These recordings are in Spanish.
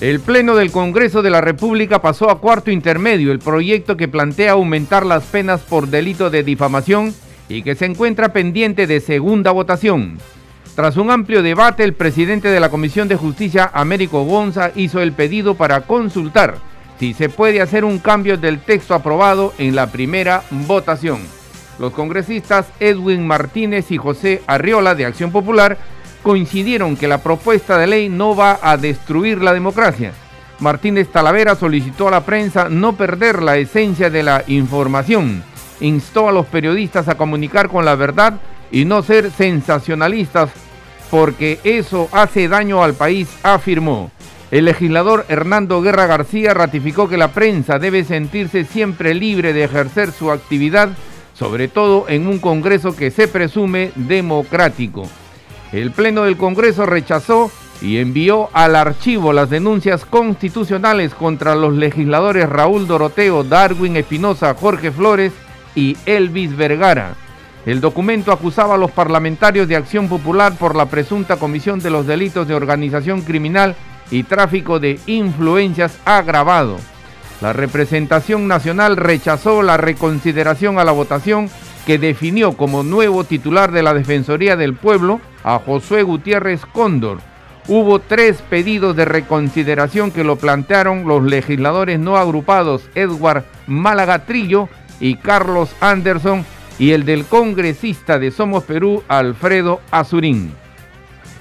El Pleno del Congreso de la República pasó a cuarto intermedio el proyecto que plantea aumentar las penas por delito de difamación y que se encuentra pendiente de segunda votación. Tras un amplio debate, el presidente de la Comisión de Justicia, Américo Gonza, hizo el pedido para consultar si se puede hacer un cambio del texto aprobado en la primera votación. Los congresistas Edwin Martínez y José Arriola de Acción Popular coincidieron que la propuesta de ley no va a destruir la democracia. Martínez Talavera solicitó a la prensa no perder la esencia de la información. Instó a los periodistas a comunicar con la verdad y no ser sensacionalistas porque eso hace daño al país, afirmó. El legislador Hernando Guerra García ratificó que la prensa debe sentirse siempre libre de ejercer su actividad, sobre todo en un Congreso que se presume democrático. El Pleno del Congreso rechazó y envió al archivo las denuncias constitucionales contra los legisladores Raúl Doroteo, Darwin Espinosa, Jorge Flores y Elvis Vergara. El documento acusaba a los parlamentarios de Acción Popular por la presunta comisión de los delitos de organización criminal y tráfico de influencias agravado. La representación nacional rechazó la reconsideración a la votación que definió como nuevo titular de la Defensoría del Pueblo a Josué Gutiérrez Cóndor. Hubo tres pedidos de reconsideración que lo plantearon los legisladores no agrupados Edward Málaga Trillo y Carlos Anderson y el del congresista de Somos Perú Alfredo Azurín.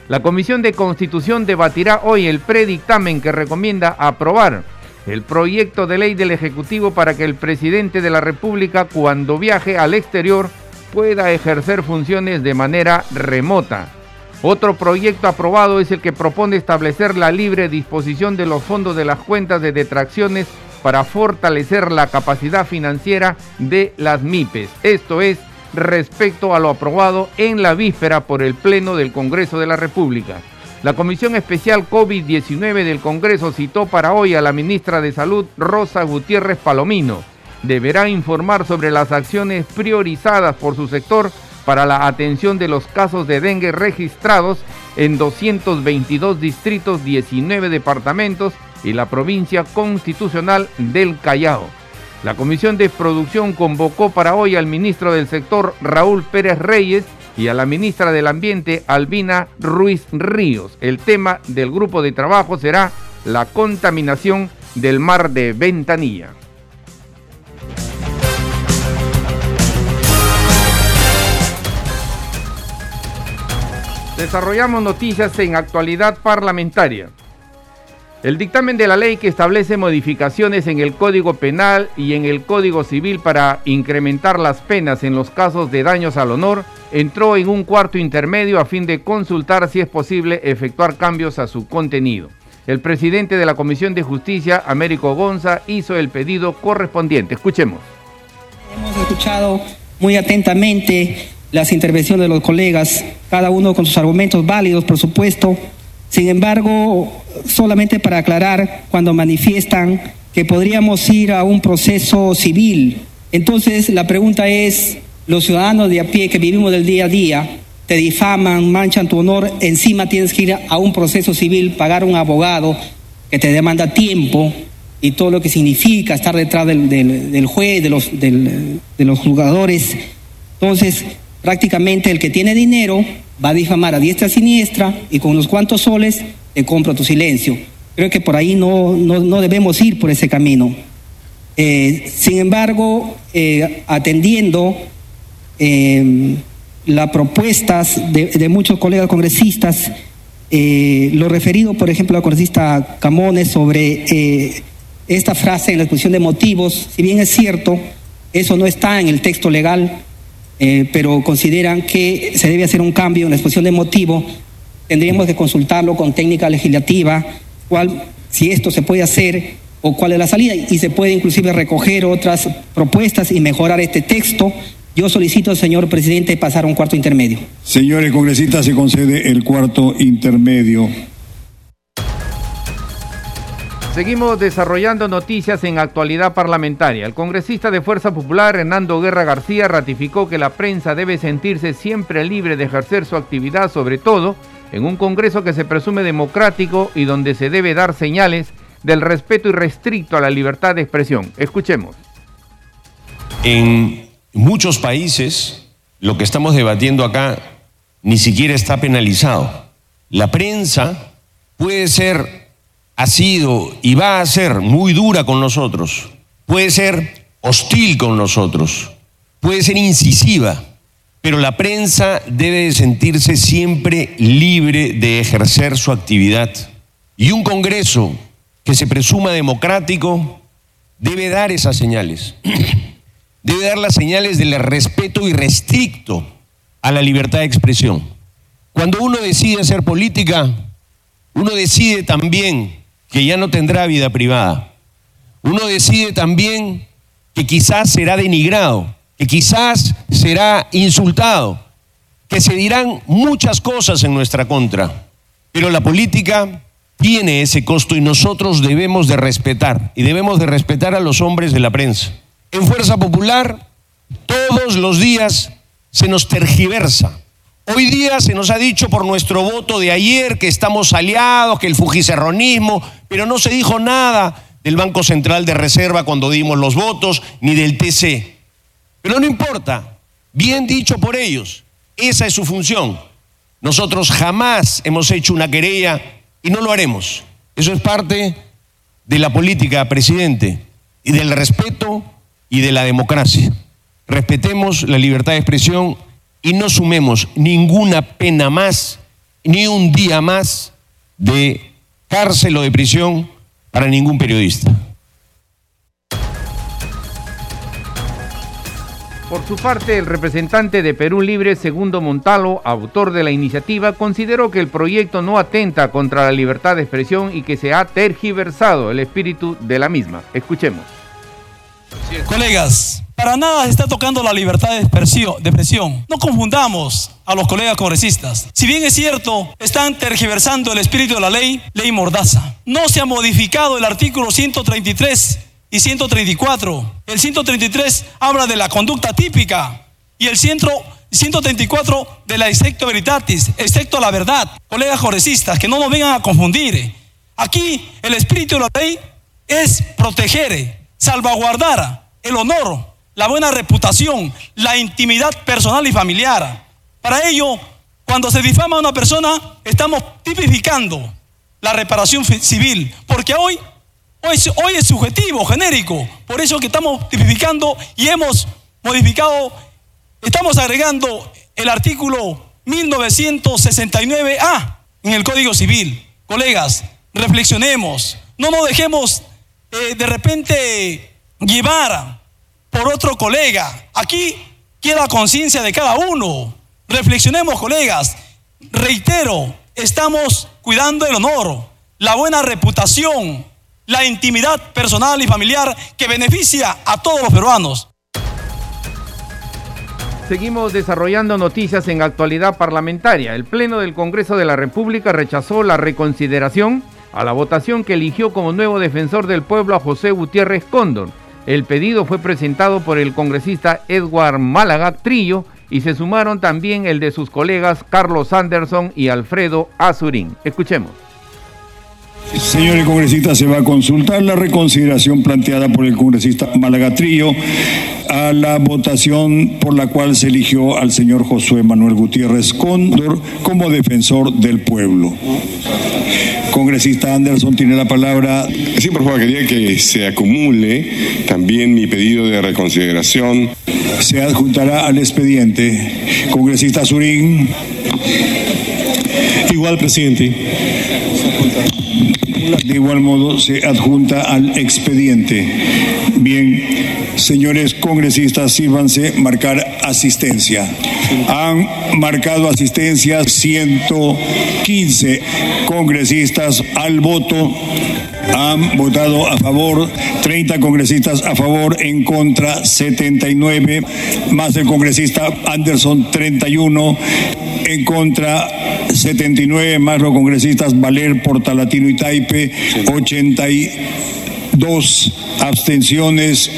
La Comisión de Constitución debatirá hoy el predictamen que recomienda aprobar el proyecto de ley del Ejecutivo para que el presidente de la República cuando viaje al exterior pueda ejercer funciones de manera remota. Otro proyecto aprobado es el que propone establecer la libre disposición de los fondos de las cuentas de detracciones para fortalecer la capacidad financiera de las MIPES. Esto es respecto a lo aprobado en la víspera por el Pleno del Congreso de la República. La Comisión Especial COVID-19 del Congreso citó para hoy a la ministra de Salud, Rosa Gutiérrez Palomino. Deberá informar sobre las acciones priorizadas por su sector para la atención de los casos de dengue registrados en 222 distritos, 19 departamentos y la provincia constitucional del Callao. La Comisión de Producción convocó para hoy al ministro del sector, Raúl Pérez Reyes, y a la ministra del Ambiente, Albina Ruiz Ríos. El tema del grupo de trabajo será la contaminación del mar de Ventanilla. Desarrollamos noticias en actualidad parlamentaria. El dictamen de la ley que establece modificaciones en el Código Penal y en el Código Civil para incrementar las penas en los casos de daños al honor entró en un cuarto intermedio a fin de consultar si es posible efectuar cambios a su contenido. El presidente de la Comisión de Justicia, Américo Gonza, hizo el pedido correspondiente. Escuchemos. Hemos escuchado muy atentamente las intervenciones de los colegas, cada uno con sus argumentos válidos, por supuesto. Sin embargo, solamente para aclarar, cuando manifiestan que podríamos ir a un proceso civil, entonces la pregunta es, los ciudadanos de a pie que vivimos del día a día, te difaman, manchan tu honor, encima tienes que ir a un proceso civil, pagar un abogado que te demanda tiempo y todo lo que significa estar detrás del, juez, de los, de los jugadores. Entonces, prácticamente el que tiene dinero va a difamar a diestra y siniestra y con unos cuantos soles te compro tu silencio. Creo que por ahí no, no, debemos ir por ese camino. Eh, sin embargo, eh, atendiendo eh, las propuestas de, muchos colegas congresistas, lo referido, por ejemplo, al congresista Camones sobre esta frase en la exposición de motivos, si bien es cierto, eso no está en el texto legal, eh, pero consideran que se debe hacer un cambio en la exposición de motivo, tendríamos que consultarlo con técnica legislativa, cuál, si esto se puede hacer o cuál es la salida y se puede inclusive recoger otras propuestas y mejorar este texto. Yo solicito, señor presidente, pasar a un cuarto intermedio. Señores congresistas, se concede el cuarto intermedio. Seguimos desarrollando noticias en actualidad parlamentaria. El congresista de Fuerza Popular, Hernando Guerra García, ratificó que la prensa debe sentirse siempre libre de ejercer su actividad, sobre todo en un Congreso que se presume democrático y donde se debe dar señales del respeto irrestricto a la libertad de expresión. Escuchemos. En muchos países, lo que estamos debatiendo acá ni siquiera está penalizado. La prensa puede ser ha sido y va a ser muy dura con nosotros, puede ser hostil con nosotros, puede ser incisiva, pero la prensa debe sentirse siempre libre de ejercer su actividad. Y un Congreso que se presuma democrático debe dar esas señales. Debe dar las señales del respeto irrestricto a la libertad de expresión. Cuando uno decide hacer política, uno decide también que ya no tendrá vida privada. Uno decide también que quizás será denigrado, que quizás será insultado, que se dirán muchas cosas en nuestra contra. Pero la política tiene ese costo y nosotros debemos de respetar y debemos de respetar a los hombres de la prensa. En Fuerza Popular todos los días se nos tergiversa Hoy día se nos ha dicho por nuestro voto de ayer que estamos aliados, que el fujicerronismo, pero no se dijo nada del Banco Central de Reserva cuando dimos los votos, ni del TC. Pero no importa, bien dicho por ellos, esa es su función. Nosotros jamás hemos hecho una querella y no lo haremos. Eso es parte de la política, presidente, y del respeto y de la democracia. Respetemos la libertad de expresión y no sumemos ninguna pena más, ni un día más de cárcel o de prisión para ningún periodista. Por su parte, el representante de Perú Libre, Segundo Montalo, autor de la iniciativa, consideró que el proyecto no atenta contra la libertad de expresión y que se ha tergiversado el espíritu de la misma. Escuchemos. Colegas, para nada se está tocando la libertad de expresión. No confundamos a los colegas congresistas. Si bien es cierto, están tergiversando el espíritu de la ley, ley mordaza. No se ha modificado el artículo 133 y 134. El 133 habla de la conducta típica y el 134 de la excepto veritatis, excepto la verdad. Colegas congresistas, que no nos vengan a confundir. Aquí el espíritu de la ley es proteger, salvaguardar el honor la buena reputación, la intimidad personal y familiar. Para ello, cuando se difama a una persona, estamos tipificando la reparación civil, porque hoy, hoy, hoy es subjetivo, genérico, por eso que estamos tipificando y hemos modificado, estamos agregando el artículo 1969A en el Código Civil. Colegas, reflexionemos, no nos dejemos eh, de repente llevar por otro colega. Aquí queda conciencia de cada uno. Reflexionemos, colegas. Reitero, estamos cuidando el honor, la buena reputación, la intimidad personal y familiar que beneficia a todos los peruanos. Seguimos desarrollando noticias en actualidad parlamentaria. El Pleno del Congreso de la República rechazó la reconsideración a la votación que eligió como nuevo defensor del pueblo a José Gutiérrez Cóndor el pedido fue presentado por el congresista Edward Málaga Trillo y se sumaron también el de sus colegas Carlos Anderson y Alfredo Azurín. Escuchemos. Señores congresistas, se va a consultar la reconsideración planteada por el congresista Málaga Trillo a la votación por la cual se eligió al señor Josué Manuel Gutiérrez Cóndor como defensor del pueblo. Congresista Anderson tiene la palabra. Sí, por favor, quería que se acumule también mi pedido de reconsideración. Se adjuntará al expediente. Congresista Surín. Igual, presidente. De igual modo se adjunta al expediente. Bien. Señores congresistas, sírvanse marcar asistencia. Han marcado asistencia 115 congresistas al voto. Han votado a favor 30 congresistas a favor, en contra 79, más el congresista Anderson 31, en contra 79, más los congresistas Valer, Portalatino y Taipe 82, abstenciones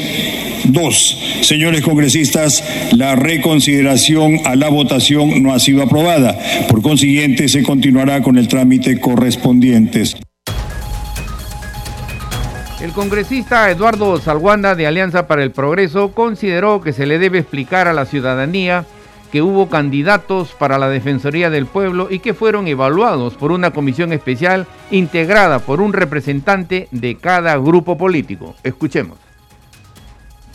Dos, señores congresistas, la reconsideración a la votación no ha sido aprobada. Por consiguiente, se continuará con el trámite correspondiente. El congresista Eduardo Salguanda de Alianza para el Progreso consideró que se le debe explicar a la ciudadanía que hubo candidatos para la Defensoría del Pueblo y que fueron evaluados por una comisión especial integrada por un representante de cada grupo político. Escuchemos.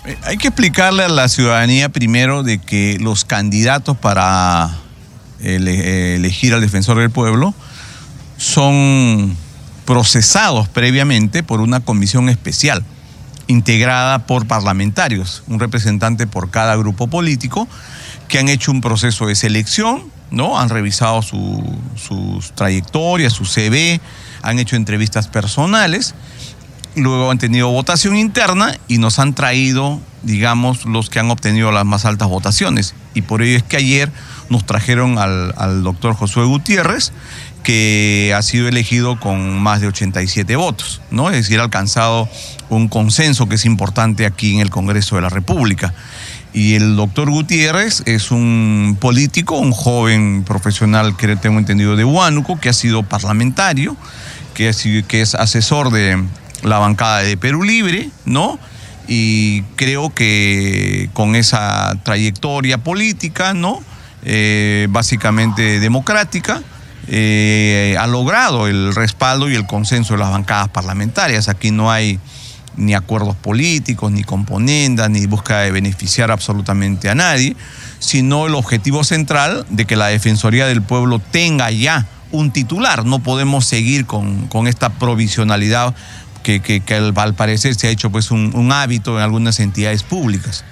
Eh, hay que explicarle a la ciudadanía primero de que los candidatos para elegir al defensor del pueblo son procesados previamente por una comisión especial integrada por parlamentarios, un representante por cada grupo político, que han hecho un proceso de selección, ¿no? Han revisado su, sus trayectorias, su CV, han hecho entrevistas personales, luego han tenido votación interna y nos han traído, digamos, los que han obtenido las más altas votaciones. Y por ello es que ayer nos trajeron al, doctor Josué Gutiérrez, que ha sido elegido con más de 87 votos, ¿no? Es decir, ha alcanzado un consenso que es importante aquí en el Congreso de la República. Y el doctor Gutiérrez es un político, un joven profesional que tengo entendido de Huánuco, que ha sido parlamentario, que, que es asesor de la bancada de Perú Libre, ¿no? Y creo que con esa trayectoria política, ¿no? Eh, básicamente democrática, eh, ha logrado el respaldo y el consenso de las bancadas parlamentarias. Aquí no hay ni acuerdos políticos, ni componendas, ni búsqueda de beneficiar absolutamente a nadie, sino el objetivo central de que la Defensoría del Pueblo tenga ya un titular. No podemos seguir con, con esta provisionalidad que, que, al, parecer se ha hecho pues un, un hábito en algunas entidades públicas.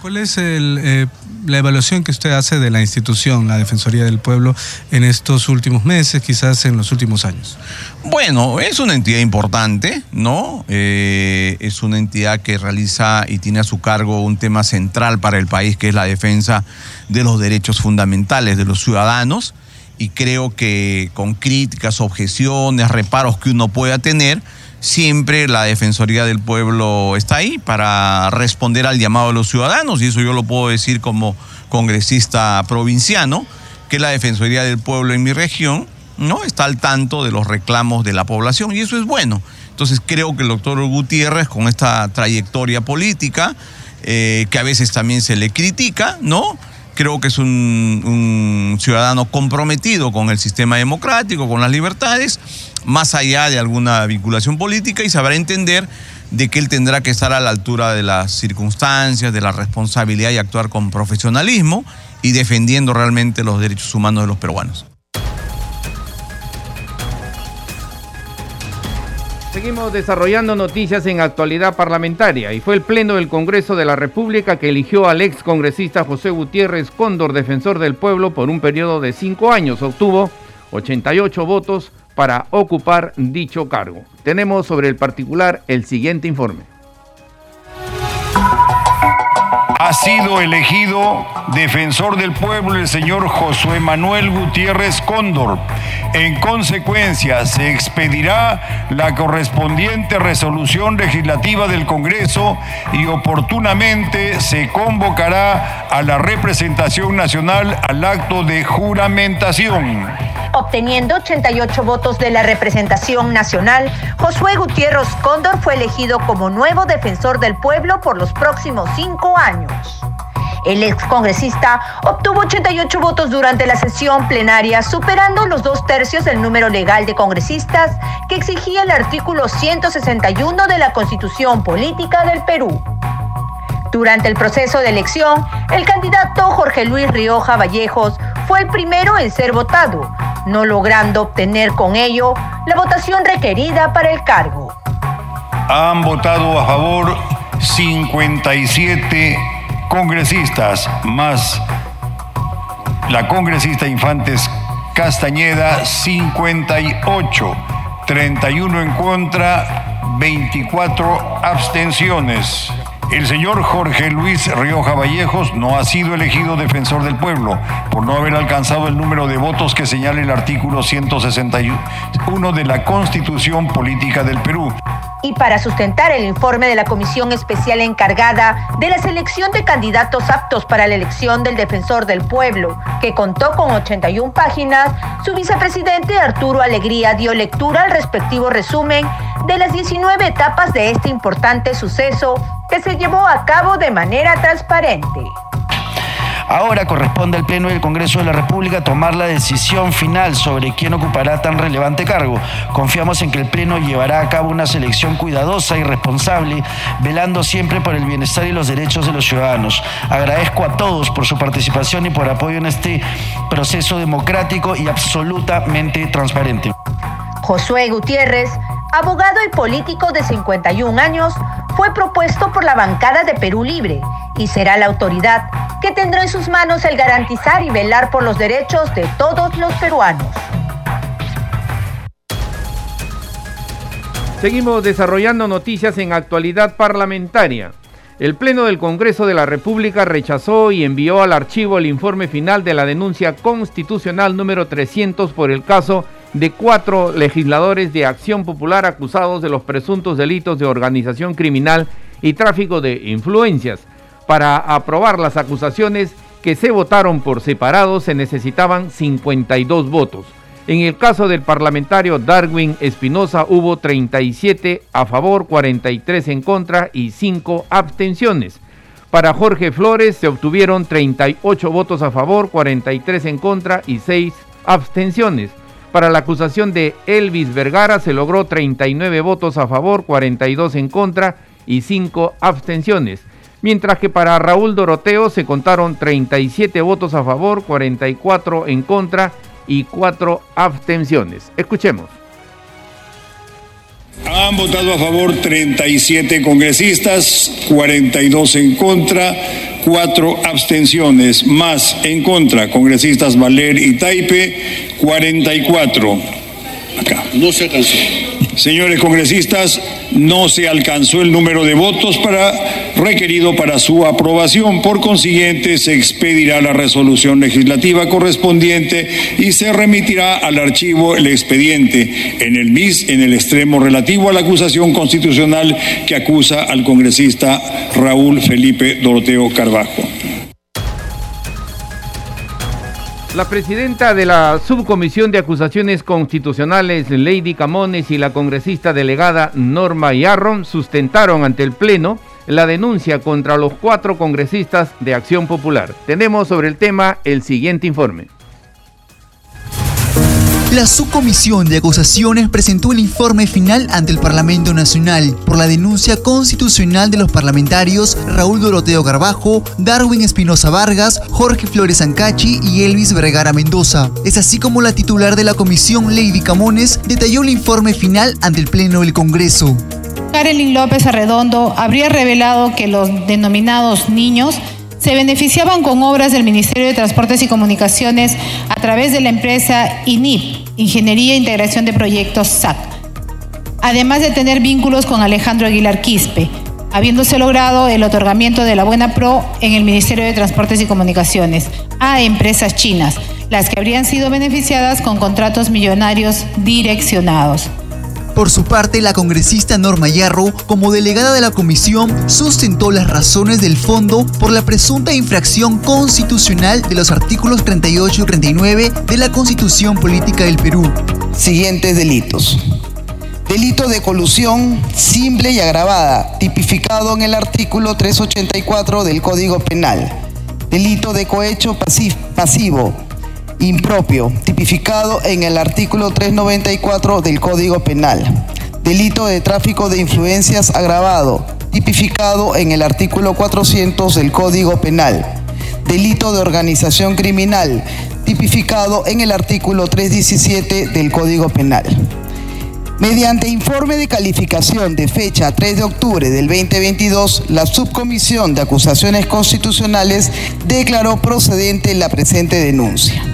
¿Cuál es eh, la evaluación que usted hace de la institución, la Defensoría del Pueblo, en estos últimos meses, quizás en los últimos años? Bueno, es una entidad importante, ¿no? Eh, es una entidad que realiza y tiene a su cargo un tema central para el país, que es la defensa de los derechos fundamentales de los ciudadanos. Y creo que con críticas, objeciones, reparos que uno pueda tener, siempre la Defensoría del Pueblo está ahí para responder al llamado de los ciudadanos, y eso yo lo puedo decir como congresista provinciano, que la Defensoría del Pueblo en mi región no está al tanto de los reclamos de la población, y eso es bueno. Entonces creo que el doctor Gutiérrez, con esta trayectoria política, eh, que a veces también se le critica, ¿no? Creo que es un, un ciudadano comprometido con el sistema democrático, con las libertades, más allá de alguna vinculación política y sabrá entender de que él tendrá que estar a la altura de las circunstancias, de la responsabilidad y actuar con profesionalismo y defendiendo realmente los derechos humanos de los peruanos. Seguimos desarrollando noticias en actualidad parlamentaria y fue el Pleno del Congreso de la República que eligió al ex congresista José Gutiérrez Cóndor, defensor del pueblo, por un periodo de cinco años. Obtuvo 88 votos para ocupar dicho cargo. Tenemos sobre el particular el siguiente informe. Ha sido elegido defensor del pueblo el señor Josué Manuel Gutiérrez Cóndor. En consecuencia, se expedirá la correspondiente resolución legislativa del Congreso y oportunamente se convocará a la representación nacional al acto de juramentación. Obteniendo 88 votos de la representación nacional, Josué Gutiérrez Cóndor fue elegido como nuevo defensor del pueblo por los próximos cinco años. El excongresista obtuvo 88 votos durante la sesión plenaria, superando los dos tercios del número legal de congresistas que exigía el artículo 161 de la Constitución Política del Perú. Durante el proceso de elección, el candidato Jorge Luis Rioja Vallejos fue el primero en ser votado, no logrando obtener con ello la votación requerida para el cargo. Han votado a favor 57 congresistas, más la congresista Infantes Castañeda 58, 31 en contra 24 abstenciones. El señor Jorge Luis Rioja Vallejos no ha sido elegido defensor del pueblo por no haber alcanzado el número de votos que señala el artículo 161 de la Constitución Política del Perú. Y para sustentar el informe de la Comisión Especial encargada de la selección de candidatos aptos para la elección del defensor del pueblo, que contó con 81 páginas, su vicepresidente Arturo Alegría dio lectura al respectivo resumen de las 19 etapas de este importante suceso que se llevó a cabo de manera transparente. Ahora corresponde al Pleno del Congreso de la República tomar la decisión final sobre quién ocupará tan relevante cargo. Confiamos en que el Pleno llevará a cabo una selección cuidadosa y responsable, velando siempre por el bienestar y los derechos de los ciudadanos. Agradezco a todos por su participación y por apoyo en este proceso democrático y absolutamente transparente. Josué Gutiérrez, abogado y político de 51 años, fue propuesto por la bancada de Perú Libre y será la autoridad que tendrá en sus manos el garantizar y velar por los derechos de todos los peruanos. Seguimos desarrollando noticias en actualidad parlamentaria. El Pleno del Congreso de la República rechazó y envió al archivo el informe final de la denuncia constitucional número 300 por el caso de cuatro legisladores de Acción Popular acusados de los presuntos delitos de organización criminal y tráfico de influencias. Para aprobar las acusaciones que se votaron por separado se necesitaban 52 votos. En el caso del parlamentario Darwin Espinosa hubo 37 a favor, 43 en contra y 5 abstenciones. Para Jorge Flores se obtuvieron 38 votos a favor, 43 en contra y 6 abstenciones. Para la acusación de Elvis Vergara se logró 39 votos a favor, 42 en contra y 5 abstenciones. Mientras que para Raúl Doroteo se contaron 37 votos a favor, 44 en contra y 4 abstenciones. Escuchemos. Han votado a favor 37 congresistas, 42 en contra, 4 abstenciones, más en contra, congresistas Valer y Taipe, 44. Acá. No se alcanzó. Señores congresistas, no se alcanzó el número de votos para, requerido para su aprobación. Por consiguiente, se expedirá la resolución legislativa correspondiente y se remitirá al archivo el expediente en el MIS en el extremo relativo a la acusación constitucional que acusa al congresista Raúl Felipe Doroteo Carvajo. La presidenta de la Subcomisión de Acusaciones Constitucionales, Lady Camones, y la congresista delegada Norma Yarron sustentaron ante el Pleno la denuncia contra los cuatro congresistas de Acción Popular. Tenemos sobre el tema el siguiente informe. La subcomisión de acusaciones presentó el informe final ante el Parlamento Nacional por la denuncia constitucional de los parlamentarios Raúl Doroteo Carbajo, Darwin Espinosa Vargas, Jorge Flores Ancachi y Elvis Vergara Mendoza. Es así como la titular de la comisión, Lady Camones, detalló el informe final ante el Pleno del Congreso. Carolyn López Arredondo habría revelado que los denominados niños se beneficiaban con obras del Ministerio de Transportes y Comunicaciones a través de la empresa INIP, Ingeniería e Integración de Proyectos SAC, además de tener vínculos con Alejandro Aguilar Quispe, habiéndose logrado el otorgamiento de la Buena Pro en el Ministerio de Transportes y Comunicaciones a empresas chinas, las que habrían sido beneficiadas con contratos millonarios direccionados. Por su parte, la congresista Norma Yarro, como delegada de la comisión, sustentó las razones del fondo por la presunta infracción constitucional de los artículos 38 y 39 de la Constitución Política del Perú. Siguientes delitos. Delito de colusión simple y agravada, tipificado en el artículo 384 del Código Penal. Delito de cohecho pasivo, impropio, tipificado en el artículo 394 del Código Penal. Delito de tráfico de influencias agravado, tipificado en el artículo 400 del Código Penal. Delito de organización criminal, tipificado en el artículo 317 del Código Penal. Mediante informe de calificación de fecha 3 de octubre del 2022, la Subcomisión de Acusaciones Constitucionales declaró procedente la presente denuncia.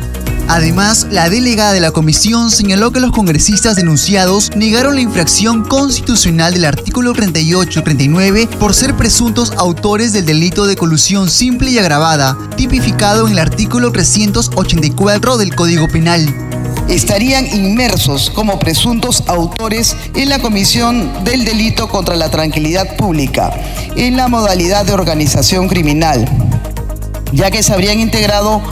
Además, la delegada de la comisión señaló que los congresistas denunciados negaron la infracción constitucional del artículo 38 y 39 por ser presuntos autores del delito de colusión simple y agravada, tipificado en el artículo 384 del Código Penal. Estarían inmersos como presuntos autores en la comisión del delito contra la tranquilidad pública, en la modalidad de organización criminal, ya que se habrían integrado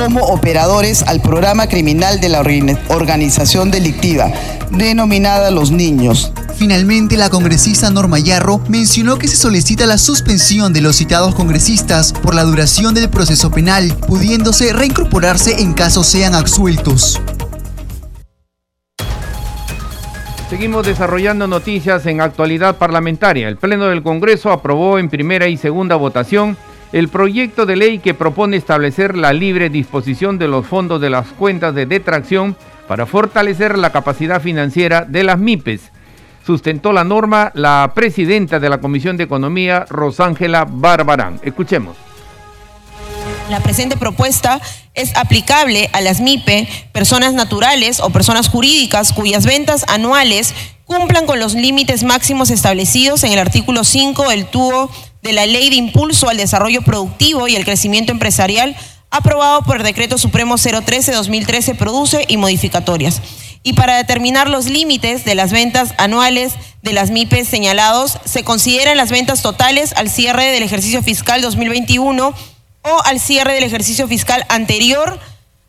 como operadores al programa criminal de la organización delictiva, denominada Los Niños. Finalmente, la congresista Norma Yarro mencionó que se solicita la suspensión de los citados congresistas por la duración del proceso penal, pudiéndose reincorporarse en caso sean absueltos. Seguimos desarrollando noticias en actualidad parlamentaria. El Pleno del Congreso aprobó en primera y segunda votación el proyecto de ley que propone establecer la libre disposición de los fondos de las cuentas de detracción para fortalecer la capacidad financiera de las MIPES. Sustentó la norma la presidenta de la Comisión de Economía, Rosángela Barbarán. Escuchemos. La presente propuesta es aplicable a las MIPE, personas naturales o personas jurídicas cuyas ventas anuales cumplan con los límites máximos establecidos en el artículo 5 del TUO de la Ley de Impulso al Desarrollo Productivo y el Crecimiento Empresarial, aprobado por el Decreto Supremo 013-2013, produce y modificatorias. Y para determinar los límites de las ventas anuales de las MIPES señalados, se consideran las ventas totales al cierre del ejercicio fiscal 2021 o al cierre del ejercicio fiscal anterior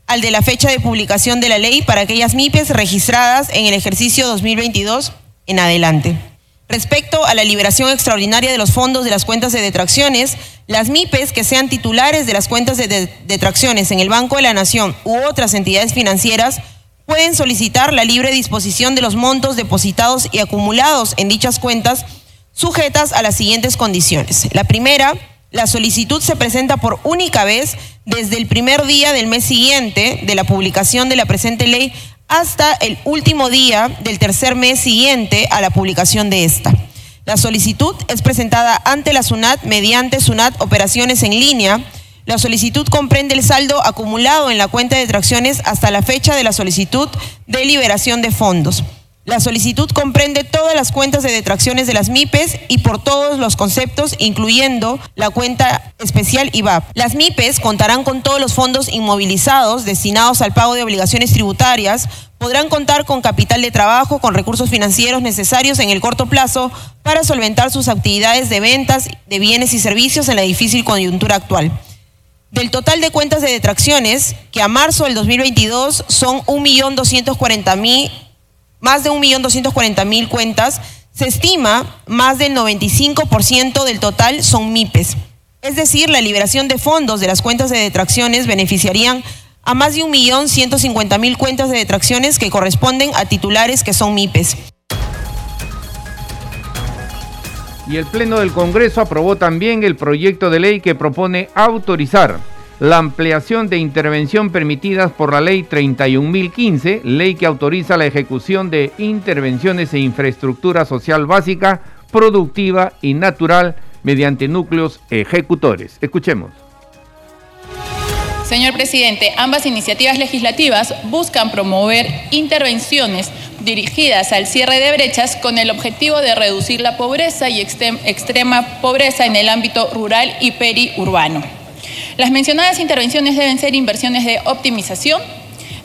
al de la fecha de publicación de la ley para aquellas MIPES registradas en el ejercicio 2022 en adelante. Respecto a la liberación extraordinaria de los fondos de las cuentas de detracciones, las MIPES que sean titulares de las cuentas de detracciones en el Banco de la Nación u otras entidades financieras pueden solicitar la libre disposición de los montos depositados y acumulados en dichas cuentas sujetas a las siguientes condiciones. La primera, la solicitud se presenta por única vez desde el primer día del mes siguiente de la publicación de la presente ley hasta el último día del tercer mes siguiente a la publicación de esta. La solicitud es presentada ante la SUNAT mediante SUNAT Operaciones en línea. La solicitud comprende el saldo acumulado en la cuenta de tracciones hasta la fecha de la solicitud de liberación de fondos. La solicitud comprende todas las cuentas de detracciones de las MIPES y por todos los conceptos, incluyendo la cuenta especial IVAP. Las MIPES contarán con todos los fondos inmovilizados destinados al pago de obligaciones tributarias, podrán contar con capital de trabajo, con recursos financieros necesarios en el corto plazo para solventar sus actividades de ventas de bienes y servicios en la difícil coyuntura actual. Del total de cuentas de detracciones, que a marzo del 2022 son 1.240.000 más de 1.240.000 cuentas, se estima más del 95% del total son MIPES. Es decir, la liberación de fondos de las cuentas de detracciones beneficiarían a más de 1.150.000 cuentas de detracciones que corresponden a titulares que son MIPES. Y el Pleno del Congreso aprobó también el proyecto de ley que propone autorizar la ampliación de intervención permitidas por la Ley 31.015, ley que autoriza la ejecución de intervenciones e infraestructura social básica, productiva y natural mediante núcleos ejecutores. Escuchemos. Señor presidente, ambas iniciativas legislativas buscan promover intervenciones dirigidas al cierre de brechas con el objetivo de reducir la pobreza y extrema pobreza en el ámbito rural y periurbano. Las mencionadas intervenciones deben ser inversiones de optimización,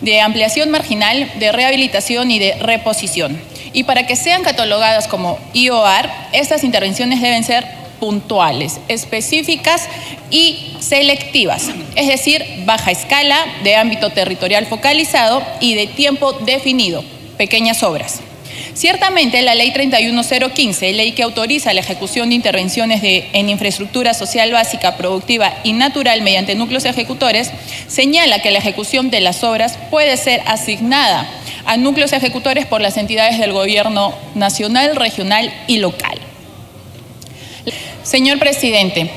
de ampliación marginal, de rehabilitación y de reposición. Y para que sean catalogadas como IOR, estas intervenciones deben ser puntuales, específicas y selectivas, es decir, baja escala, de ámbito territorial focalizado y de tiempo definido, pequeñas obras. Ciertamente, la Ley 31015, ley que autoriza la ejecución de intervenciones en infraestructura social básica, productiva y natural mediante núcleos ejecutores, señala que la ejecución de las obras puede ser asignada a núcleos ejecutores por las entidades del gobierno nacional, regional y local. Señor presidente,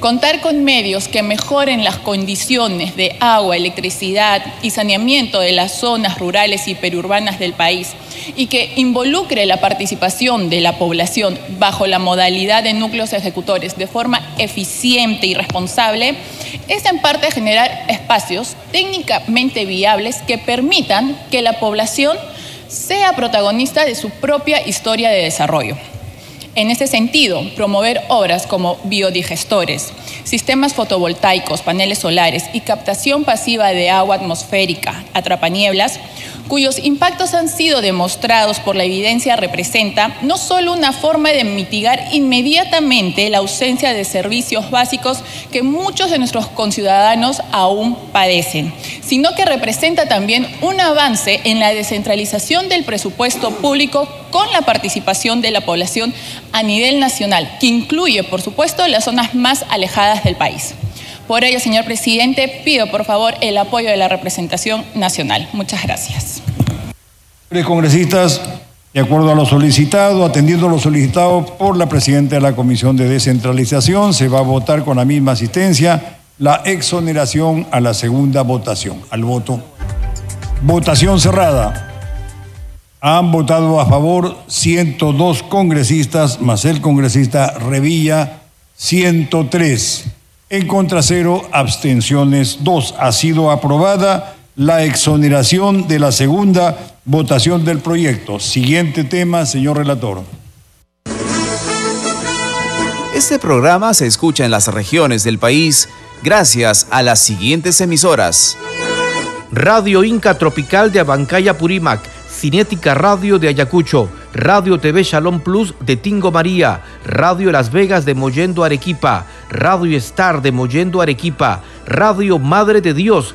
Contar con medios que mejoren las condiciones de agua, electricidad y saneamiento de las zonas rurales y periurbanas del país y que involucre la participación de la población bajo la modalidad de núcleos ejecutores de forma eficiente y responsable es en parte generar espacios técnicamente viables que permitan que la población sea protagonista de su propia historia de desarrollo. En ese sentido, promover obras como biodigestores, sistemas fotovoltaicos, paneles solares y captación pasiva de agua atmosférica, atrapanieblas, cuyos impactos han sido demostrados por la evidencia, representa no solo una forma de mitigar inmediatamente la ausencia de servicios básicos que muchos de nuestros conciudadanos aún padecen, sino que representa también un avance en la descentralización del presupuesto público con la participación de la población a nivel nacional, que incluye, por supuesto, las zonas más alejadas del país. Por ello, señor presidente, pido por favor el apoyo de la representación nacional. Muchas gracias. Congresistas, de acuerdo a lo solicitado, atendiendo lo solicitado por la presidenta de la Comisión de Descentralización, se va a votar con la misma asistencia la exoneración a la segunda votación. Al voto. Votación cerrada. Han votado a favor 102 congresistas, más el congresista Revilla, 103. En contra cero, abstenciones dos. Ha sido aprobada la exoneración de la segunda votación del proyecto. Siguiente tema, señor relator. Este programa se escucha en las regiones del país gracias a las siguientes emisoras. Radio Inca Tropical de Abancaya Purímac, Cinética Radio de Ayacucho, Radio TV Shalom Plus de Tingo María, Radio Las Vegas de Mollendo Arequipa, Radio Star de Mollendo Arequipa, Radio Madre de Dios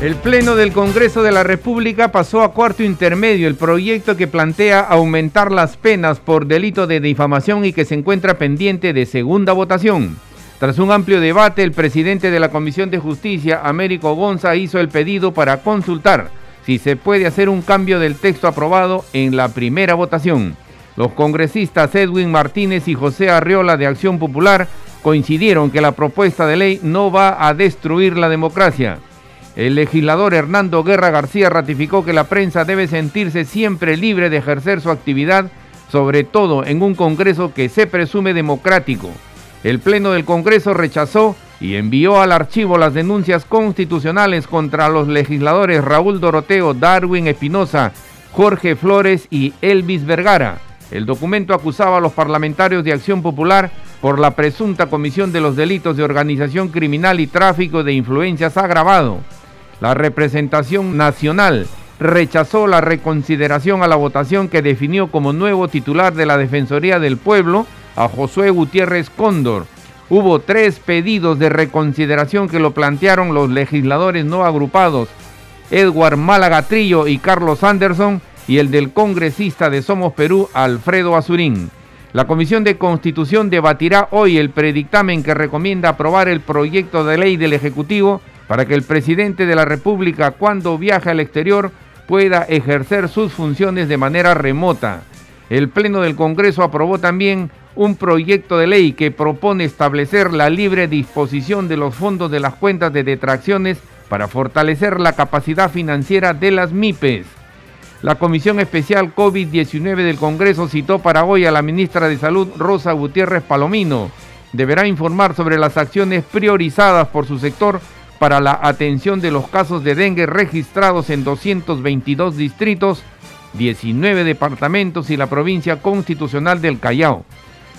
El Pleno del Congreso de la República pasó a cuarto intermedio el proyecto que plantea aumentar las penas por delito de difamación y que se encuentra pendiente de segunda votación. Tras un amplio debate, el presidente de la Comisión de Justicia, Américo Gonza, hizo el pedido para consultar si se puede hacer un cambio del texto aprobado en la primera votación. Los congresistas Edwin Martínez y José Arriola de Acción Popular coincidieron que la propuesta de ley no va a destruir la democracia. El legislador Hernando Guerra García ratificó que la prensa debe sentirse siempre libre de ejercer su actividad, sobre todo en un Congreso que se presume democrático. El Pleno del Congreso rechazó y envió al archivo las denuncias constitucionales contra los legisladores Raúl Doroteo, Darwin Espinosa, Jorge Flores y Elvis Vergara. El documento acusaba a los parlamentarios de Acción Popular por la presunta comisión de los delitos de organización criminal y tráfico de influencias agravado. La representación nacional rechazó la reconsideración a la votación que definió como nuevo titular de la Defensoría del Pueblo a Josué Gutiérrez Cóndor. Hubo tres pedidos de reconsideración que lo plantearon los legisladores no agrupados, Edward Málaga Trillo y Carlos Anderson, y el del congresista de Somos Perú, Alfredo Azurín. La Comisión de Constitución debatirá hoy el predictamen que recomienda aprobar el proyecto de ley del Ejecutivo para que el presidente de la República cuando viaje al exterior pueda ejercer sus funciones de manera remota. El Pleno del Congreso aprobó también un proyecto de ley que propone establecer la libre disposición de los fondos de las cuentas de detracciones para fortalecer la capacidad financiera de las MIPES. La Comisión Especial COVID-19 del Congreso citó para hoy a la ministra de Salud, Rosa Gutiérrez Palomino. Deberá informar sobre las acciones priorizadas por su sector para la atención de los casos de dengue registrados en 222 distritos, 19 departamentos y la provincia constitucional del Callao.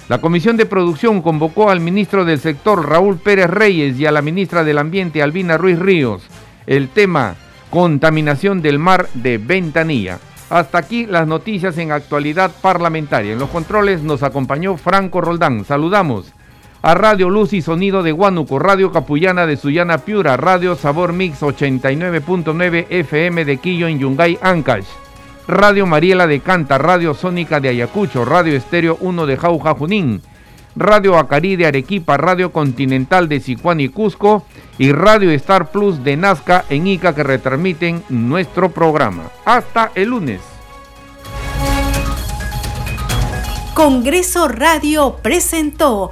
La Comisión de Producción convocó al ministro del sector Raúl Pérez Reyes y a la ministra del Ambiente Albina Ruiz Ríos. El tema contaminación del mar de Ventanilla. Hasta aquí las noticias en actualidad parlamentaria. En los controles nos acompañó Franco Roldán. Saludamos a Radio Luz y Sonido de Huánuco, Radio Capullana de Sullana Piura, Radio Sabor Mix 89.9 FM de Quillo en Yungay, Ancash, Radio Mariela de Canta, Radio Sónica de Ayacucho, Radio Estéreo 1 de Jauja Junín, Radio Acari de Arequipa, Radio Continental de Sicuán y Cusco y Radio Star Plus de Nazca en Ica que retransmiten nuestro programa. Hasta el lunes. Congreso Radio presentó